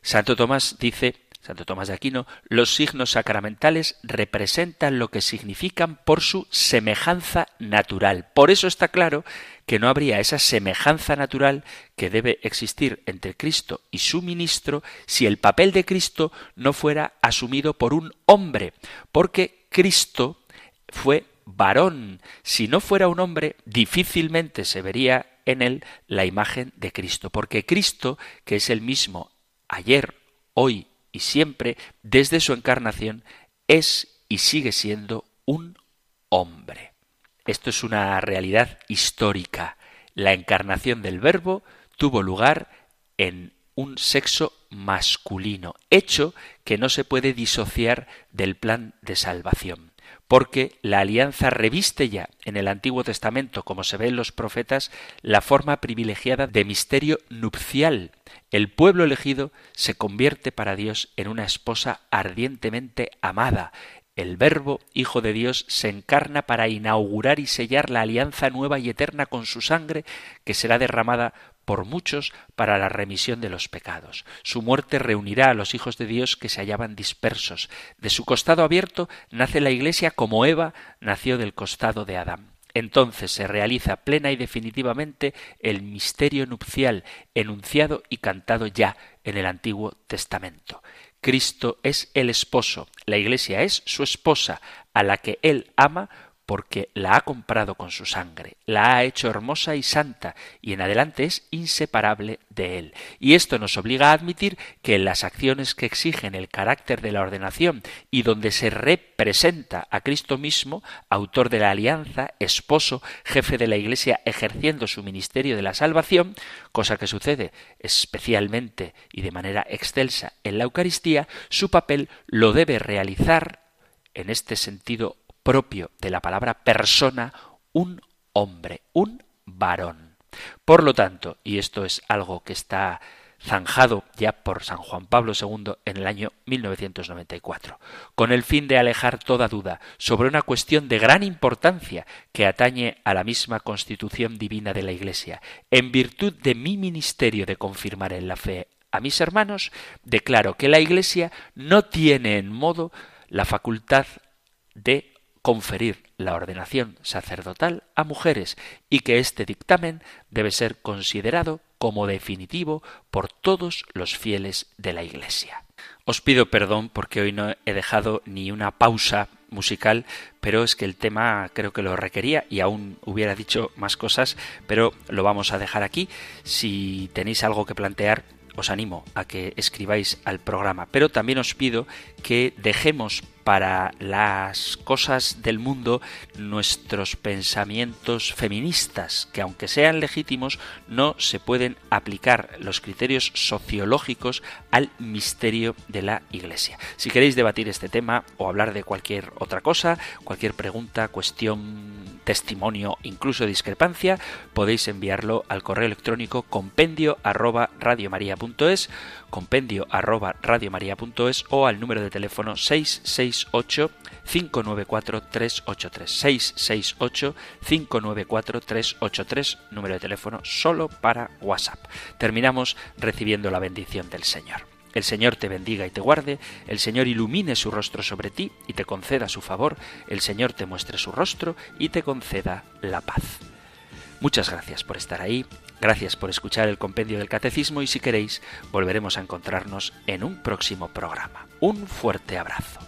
Santo Tomás dice Santo Tomás de Aquino, los signos sacramentales representan lo que significan por su semejanza natural. Por eso está claro que no habría esa semejanza natural que debe existir entre Cristo y su ministro si el papel de Cristo no fuera asumido por un hombre, porque Cristo fue varón. Si no fuera un hombre, difícilmente se vería en él la imagen de Cristo, porque Cristo, que es el mismo ayer, hoy y siempre, desde su encarnación, es y sigue siendo un hombre. Esto es una realidad histórica. La encarnación del Verbo tuvo lugar en un sexo masculino, hecho que no se puede disociar del plan de salvación porque la alianza reviste ya en el Antiguo Testamento, como se ve en los profetas, la forma privilegiada de misterio nupcial. El pueblo elegido se convierte para Dios en una esposa ardientemente amada. El Verbo, Hijo de Dios, se encarna para inaugurar y sellar la alianza nueva y eterna con su sangre, que será derramada por muchos para la remisión de los pecados. Su muerte reunirá a los hijos de Dios que se hallaban dispersos. De su costado abierto nace la Iglesia como Eva nació del costado de Adán. Entonces se realiza plena y definitivamente el misterio nupcial enunciado y cantado ya en el Antiguo Testamento. Cristo es el esposo, la Iglesia es su esposa, a la que Él ama porque la ha comprado con su sangre, la ha hecho hermosa y santa, y en adelante es inseparable de él. Y esto nos obliga a admitir que en las acciones que exigen el carácter de la ordenación y donde se representa a Cristo mismo, autor de la alianza, esposo, jefe de la Iglesia ejerciendo su ministerio de la salvación, cosa que sucede especialmente y de manera excelsa en la Eucaristía, su papel lo debe realizar en este sentido propio de la palabra persona un hombre, un varón. Por lo tanto, y esto es algo que está zanjado ya por San Juan Pablo II en el año 1994, con el fin de alejar toda duda sobre una cuestión de gran importancia que atañe a la misma constitución divina de la Iglesia. En virtud de mi ministerio de confirmar en la fe a mis hermanos, declaro que la Iglesia no tiene en modo la facultad de conferir la ordenación sacerdotal a mujeres y que este dictamen debe ser considerado como definitivo por todos los fieles de la Iglesia. Os pido perdón porque hoy no he dejado ni una pausa musical, pero es que el tema creo que lo requería y aún hubiera dicho más cosas, pero lo vamos a dejar aquí. Si tenéis algo que plantear, os animo a que escribáis al programa, pero también os pido que dejemos para las cosas del mundo nuestros pensamientos feministas, que aunque sean legítimos, no se pueden aplicar los criterios sociológicos al misterio de la Iglesia. Si queréis debatir este tema o hablar de cualquier otra cosa, cualquier pregunta, cuestión, testimonio, incluso discrepancia, podéis enviarlo al correo electrónico compendio arroba compendio arroba radiomaria.es o al número de teléfono 668 594 383 668 594 383 número de teléfono solo para WhatsApp. Terminamos recibiendo la bendición del Señor. El Señor te bendiga y te guarde, el Señor ilumine su rostro sobre ti y te conceda su favor, el Señor te muestre su rostro y te conceda la paz. Muchas gracias por estar ahí, gracias por escuchar el compendio del catecismo y si queréis volveremos a encontrarnos en un próximo programa. Un fuerte abrazo.